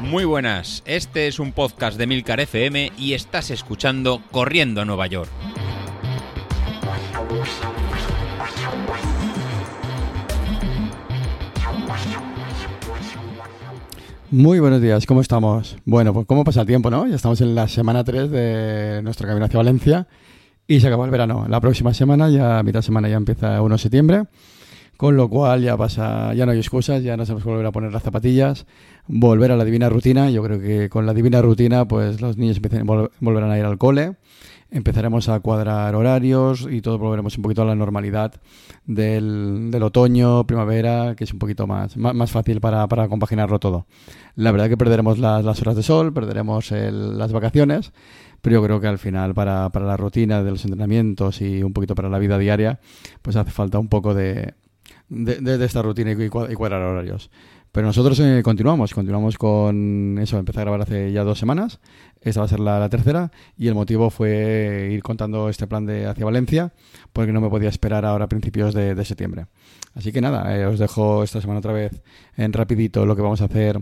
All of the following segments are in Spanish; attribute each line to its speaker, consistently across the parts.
Speaker 1: Muy buenas, este es un podcast de Milcar FM y estás escuchando Corriendo a Nueva York.
Speaker 2: Muy buenos días, ¿cómo estamos? Bueno, pues cómo pasa el tiempo, ¿no? Ya estamos en la semana 3 de nuestro camino hacia Valencia y se acaba el verano. La próxima semana, ya mitad semana, ya empieza 1 de septiembre, con lo cual ya pasa, ya no hay excusas, ya nos hemos volver a poner las zapatillas, volver a la divina rutina. Yo creo que con la divina rutina, pues los niños volverán a ir al cole empezaremos a cuadrar horarios y todo volveremos un poquito a la normalidad del, otoño, primavera, que es un poquito más, más, fácil para, para, compaginarlo todo. La verdad que perderemos las, las horas de sol, perderemos las vacaciones, pero yo creo que al final para, para la rutina de los entrenamientos y un poquito para la vida diaria, pues hace falta un poco de, de, esta rutina y, cuadrar horarios. Pero nosotros eh, continuamos, continuamos con eso, empecé a grabar hace ya dos semanas, esta va a ser la, tercera, y el motivo fue ir contando este plan de hacia Valencia, porque no me podía esperar ahora a principios de, septiembre. Así que nada, eh, os dejo esta semana otra vez en rapidito lo que vamos a hacer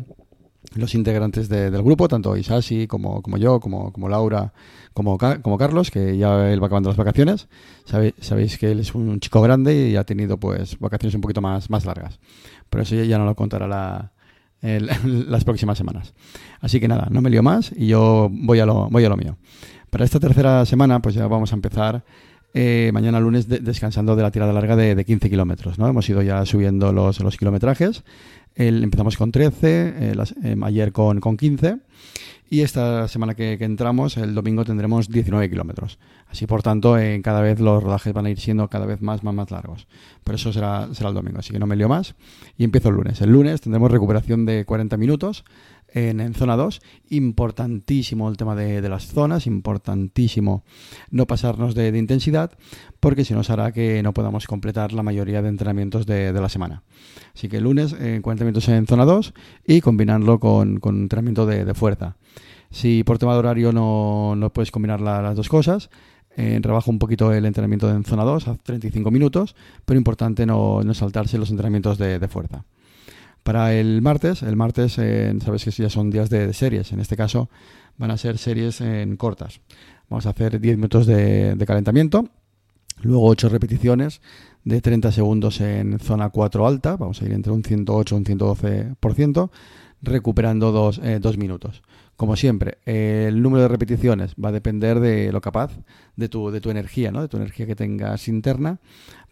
Speaker 2: los integrantes del grupo, tanto Isasi como, como yo, como, como Laura, como, como Carlos, que ya él va acabando las vacaciones. sabéis que él es un chico grande y ha tenido pues vacaciones un poquito más, más largas pero eso ya no lo contará la, las próximas semanas. Así que nada, no me lío más y yo voy a lo, voy a lo mío. Para esta tercera semana, pues ya vamos a empezar eh, mañana lunes descansando de la tirada larga de, 15 kilómetros. ¿no? Hemos ido ya subiendo los, los kilometrajes. Empezamos con 13, eh, ayer con, con 15 y esta semana que, entramos, el domingo, tendremos 19 kilómetros. Así, por tanto, en cada vez los rodajes van a ir siendo cada vez más, más, más largos. Pero eso será, será el domingo, así que no me lío más. Y empiezo el lunes. El lunes tendremos recuperación de 40 minutos en, zona 2. Importantísimo el tema de, las zonas, importantísimo no pasarnos de, intensidad, porque si nos hará que no podamos completar la mayoría de entrenamientos de, la semana. Así que el lunes, eh, 40 minutos en zona 2 y combinarlo con, con entrenamiento de, fuerza. Si por tema de horario no, no puedes combinar las dos cosas, eh, rebajo un poquito el entrenamiento en zona 2 a 35 minutos, pero importante no, no saltarse los entrenamientos de, fuerza. Para el martes, el martes eh, sabes que ya son días de, series, en este caso van a ser series en cortas. Vamos a hacer 10 minutos de, calentamiento, luego 8 repeticiones de 30 segundos en zona 4 alta, vamos a ir entre un 108 y un 112%, recuperando 2 dos, eh, minutos. Como siempre, el número de repeticiones va a depender de lo capaz, de tu, de tu energía, ¿no? de tu energía que tengas interna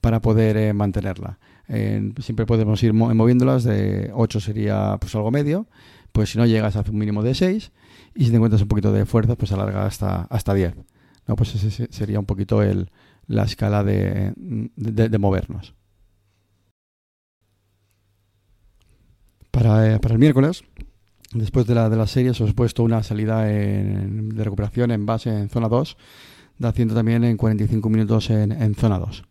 Speaker 2: para poder eh, mantenerla. siempre podemos ir moviéndolas, de 8 sería pues algo medio, pues si no llegas a un mínimo de 6 y si te encuentras un poquito de fuerza, pues alarga hasta, hasta 10. ¿no? Pues ese sería un poquito el, la escala de, de, movernos. Para, eh, para el miércoles Después de la, de las series os he puesto una salida de recuperación en base en zona 2, haciendo también en 45 minutos en, en zona 2.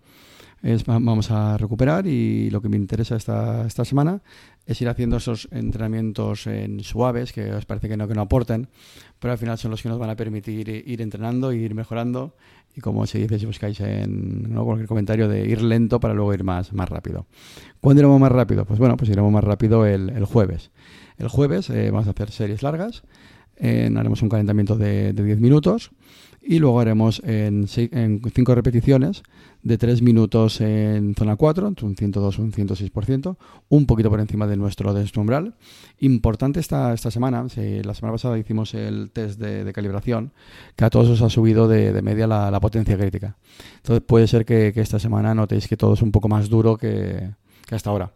Speaker 2: Es, vamos a recuperar y lo que me interesa esta, esta semana es ir haciendo esos entrenamientos en suaves que os parece que no, que no aporten, pero al final son los que nos van a permitir ir entrenando, ir mejorando y como se dice si buscáis en cualquier comentario de ir lento para luego ir más, más rápido. ¿Cuándo iremos más rápido? Pues bueno, pues iremos más rápido el, el jueves. El jueves eh, vamos a hacer series largas, haremos un calentamiento de, 10 minutos y luego haremos en 5 repeticiones de 3 minutos en zona 4, entre un 102 y un 106%, un poquito por encima de nuestro, de umbral. Importante esta, esta semana, la semana pasada hicimos el test de, calibración, que a todos os ha subido de, media la, potencia crítica. Entonces puede ser que, esta semana notéis que todo es un poco más duro que, que hasta ahora.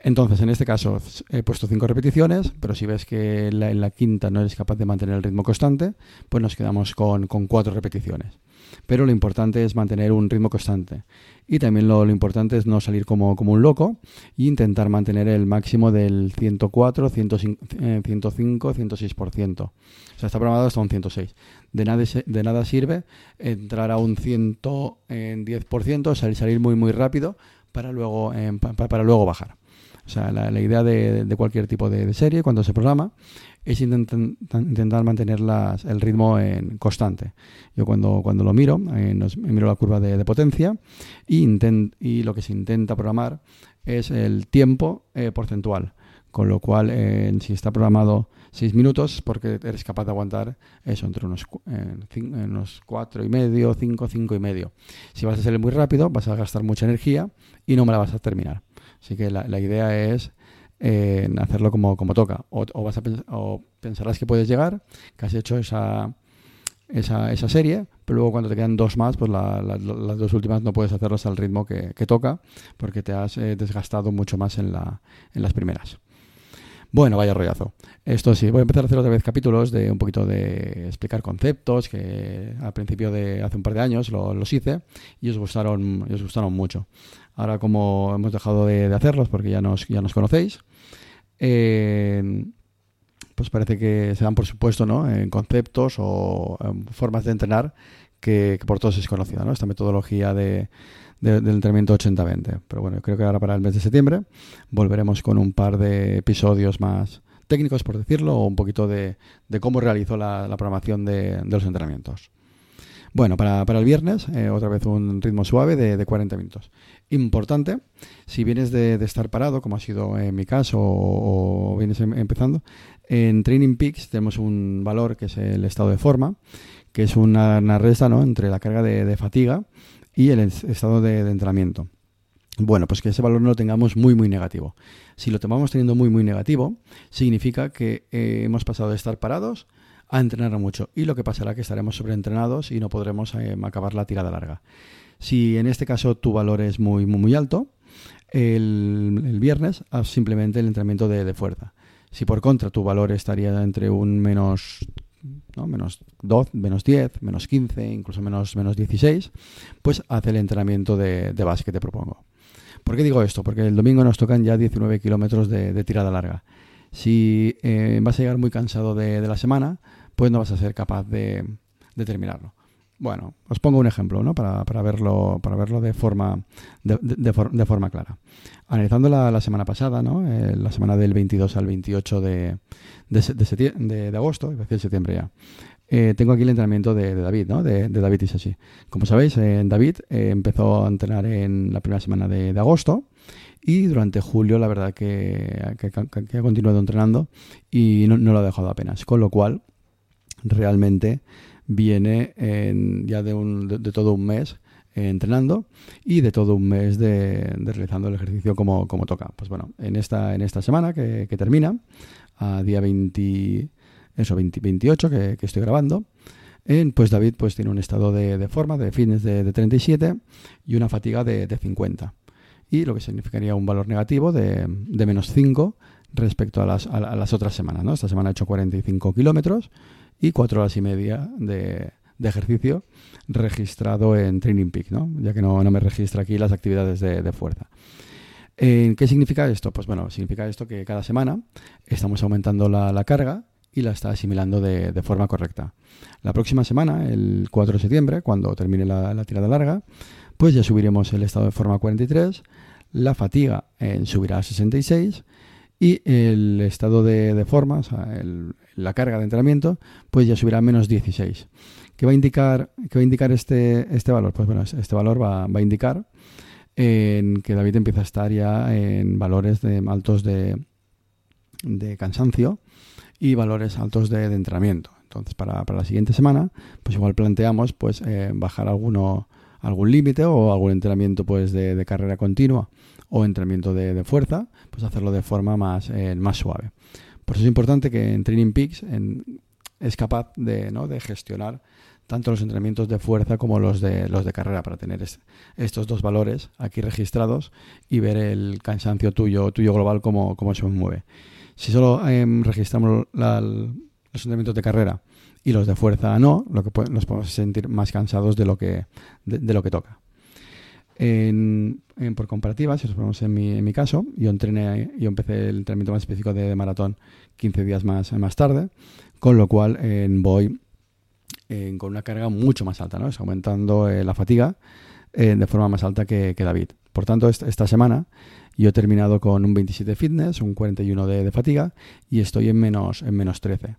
Speaker 2: Entonces, en este caso he puesto cinco repeticiones, pero si ves que en la, quinta no eres capaz de mantener el ritmo constante, pues nos quedamos con, cuatro repeticiones. Pero lo importante es mantener un ritmo constante. Y también lo, importante es no salir como, un loco e intentar mantener el máximo del 104, 105, 106%. O sea, está programado hasta un 106. De nada, de nada sirve entrar a un 110%, salir, salir muy, muy rápido para luego, eh, para luego bajar. O sea, la, idea de, cualquier tipo de, serie cuando se programa es intentar mantener el ritmo en constante. Yo cuando, cuando lo miro, eh, miro la curva de, potencia y, y, lo que se intenta programar es el tiempo eh, porcentual. Con lo cual, eh, si está programado 6 minutos, porque eres capaz de aguantar eso entre unos, unos 4 y medio, 5, 5 y medio. Si vas a ser muy rápido, vas a gastar mucha energía y no me la vas a terminar. Así que la, la idea es eh, hacerlo como, como toca. O, vas a o pensarás que puedes llegar, que has hecho esa, esa, esa serie, pero luego cuando te quedan dos más, pues las dos últimas no puedes hacerlas al ritmo que, toca, porque te has eh, desgastado mucho más en, la, en las primeras. Bueno, vaya rollazo. Esto sí, voy a empezar a hacer otra vez capítulos de un poquito de explicar conceptos que al principio de hace un par de años los hice y os gustaron, os gustaron mucho. Ahora como hemos dejado de, hacerlos porque ya nos, ya nos conocéis, eh, pues parece que se dan por supuesto ¿no? en conceptos o formas de entrenar que, por todos es conocida, ¿no? esta metodología de, del entrenamiento 80-20. Pero bueno, creo que ahora para el mes de septiembre volveremos con un par de episodios más técnicos, por decirlo, o un poquito de, cómo realizó la, programación de, los entrenamientos. Bueno, para, el viernes, eh, otra vez un ritmo suave de, 40 minutos. Importante, si vienes de, estar parado, como ha sido en mi caso, o, vienes em, empezando, en Training Peaks tenemos un valor que es el estado de forma, que es una, una resta ¿no? entre la carga de, fatiga y el estado de, entrenamiento. Bueno, pues que ese valor no lo tengamos muy, muy negativo. Si lo tomamos teniendo muy, muy negativo, significa que eh, hemos pasado de estar parados a entrenar mucho. Y lo que pasará es que estaremos sobreentrenados y no podremos eh, acabar la tirada larga. Si en este caso tu valor es muy, muy, alto, el, viernes haz simplemente el entrenamiento de, de fuerza. Si por contra tu valor estaría entre un menos menos 12, menos 10, menos 15, incluso menos, menos 16, pues hace el entrenamiento de, base que te propongo. ¿Por qué digo esto? Porque el domingo nos tocan ya 19 kilómetros de, tirada larga. Si eh, vas a llegar muy cansado de, la semana, pues no vas a ser capaz de terminarlo. Bueno, os pongo un ejemplo ¿no? para, para verlo, para verlo de, forma, de, de, forma clara. Analizando la, semana pasada, ¿no? Eh, la semana del 22 al 28 de, de, agosto, septiembre ya, eh, tengo aquí el entrenamiento de, David, ¿no? de, David así. Como sabéis, eh, David empezó a entrenar en la primera semana de, agosto y durante julio la verdad que, que, ha continuado entrenando y no lo ha dejado apenas. Con lo cual, realmente viene ya de, un, de, todo un mes eh, entrenando y de todo un mes de, realizando el ejercicio como, toca. Pues bueno, en esta, en esta semana que, termina, a día 20, eso, 28 que, estoy grabando, pues David pues tiene un estado de, forma, de fitness de, 37 y una fatiga de, 50. Y lo que significaría un valor negativo de, menos 5 respecto a las, a, las otras semanas. Esta semana ha hecho 45 kilómetros y cuatro horas y media de, ejercicio registrado en Training Peak, ¿no? ya que no, me registra aquí las actividades de, fuerza. ¿Qué significa esto? Pues bueno, significa esto que cada semana estamos aumentando la, carga y la está asimilando de, forma correcta. La próxima semana, el 4 de septiembre, cuando termine la, tirada larga, pues ya subiremos el estado de forma a 43, la fatiga subirá a 66 y el estado de, forma, o sea, la carga de entrenamiento, pues ya subirá a menos 16. ¿Qué va a indicar, qué va a indicar este, este valor? Pues bueno, este valor va, va, a indicar en que David empieza a estar ya en valores de, altos de, de cansancio y valores altos de, entrenamiento. Entonces, para, para, la siguiente semana, pues igual planteamos pues eh, bajar alguno, algún límite o algún entrenamiento pues de carrera continua o entrenamiento de, fuerza, pues hacerlo de forma más, eh, más suave. Por eso es importante que en Training Peaks es capaz de, ¿no? de gestionar tanto los entrenamientos de fuerza como los de, los de carrera para tener estos dos valores aquí registrados y ver el cansancio tuyo, tuyo global cómo, cómo se mueve. Si solo em, registramos los entrenamientos de carrera y los de fuerza no, lo que nos podemos sentir más cansados de lo que, de lo que toca. Por comparativa, si nos ponemos en mi, caso, yo entrené, yo empecé el entrenamiento más específico de, maratón 15 días más, más tarde, con lo cual voy con una carga mucho más alta, ¿no? Es aumentando eh, la fatiga eh, de forma más alta que, David. Por tanto, esta, esta, semana Yo he terminado con un 27 de fitness, un 41 de, de fatiga y estoy en menos, en menos 13.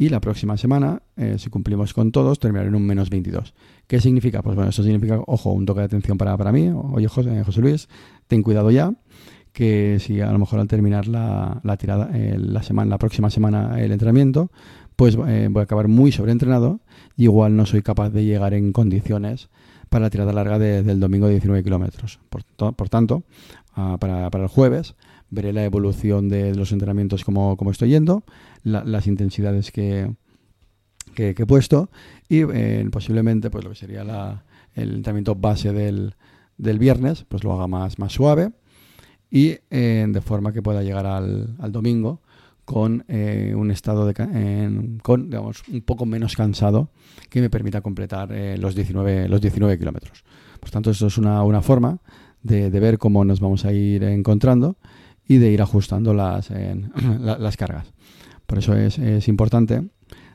Speaker 2: Y la próxima semana, eh, si cumplimos con todos, terminaré en un menos 22. ¿Qué significa? Pues bueno, eso significa, ojo, un toque de atención para, para mí. Oye, José, José Luis, ten cuidado ya que si a lo mejor al terminar la, la tirada, eh, la, semana, la próxima semana el entrenamiento, pues eh, voy a acabar muy sobreentrenado y igual no soy capaz de llegar en condiciones para la tirada larga del domingo de 19 kilómetros. Por, tanto, uh, para, para, el jueves veré la evolución de los entrenamientos como, como estoy yendo, la, las intensidades que, que, he puesto y eh, posiblemente pues lo que sería la, el entrenamiento base del, del viernes, pues lo haga más, más suave y eh, de forma que pueda llegar al, al domingo con eh, un estado de, con digamos un poco menos cansado que me permita completar los 19 los 19 kilómetros. Por tanto esto es una, una forma de, de, ver cómo nos vamos a ir encontrando y de ir ajustando las, la, las cargas por eso es, importante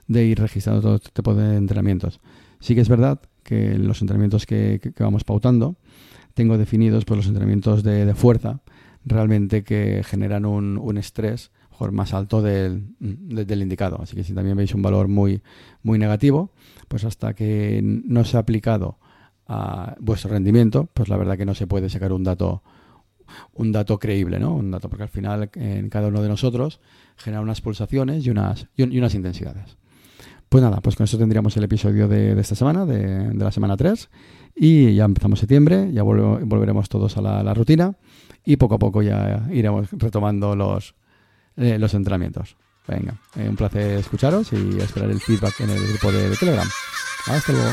Speaker 2: de ir registrando todo este tipo de entrenamientos sí que es verdad que los entrenamientos que, vamos pautando tengo definidos pues los entrenamientos de, fuerza realmente que generan un, un estrés mejor más alto del, del, indicado. Así que si también veis un valor muy, muy negativo, pues hasta que no se ha aplicado a vuestro rendimiento, pues la verdad que no se puede sacar un dato un dato creíble, ¿no? Un dato porque al final en cada uno de nosotros genera unas pulsaciones y unas, y unas intensidades. Pues nada, pues con eso tendríamos el episodio de, esta semana, de, la semana 3. Y ya empezamos septiembre, ya vol volveremos todos a la, la, rutina y poco a poco ya iremos retomando los, eh, los entrenamientos. Venga, eh, un placer escucharos y esperar el feedback en el grupo de, de Telegram. Hasta luego.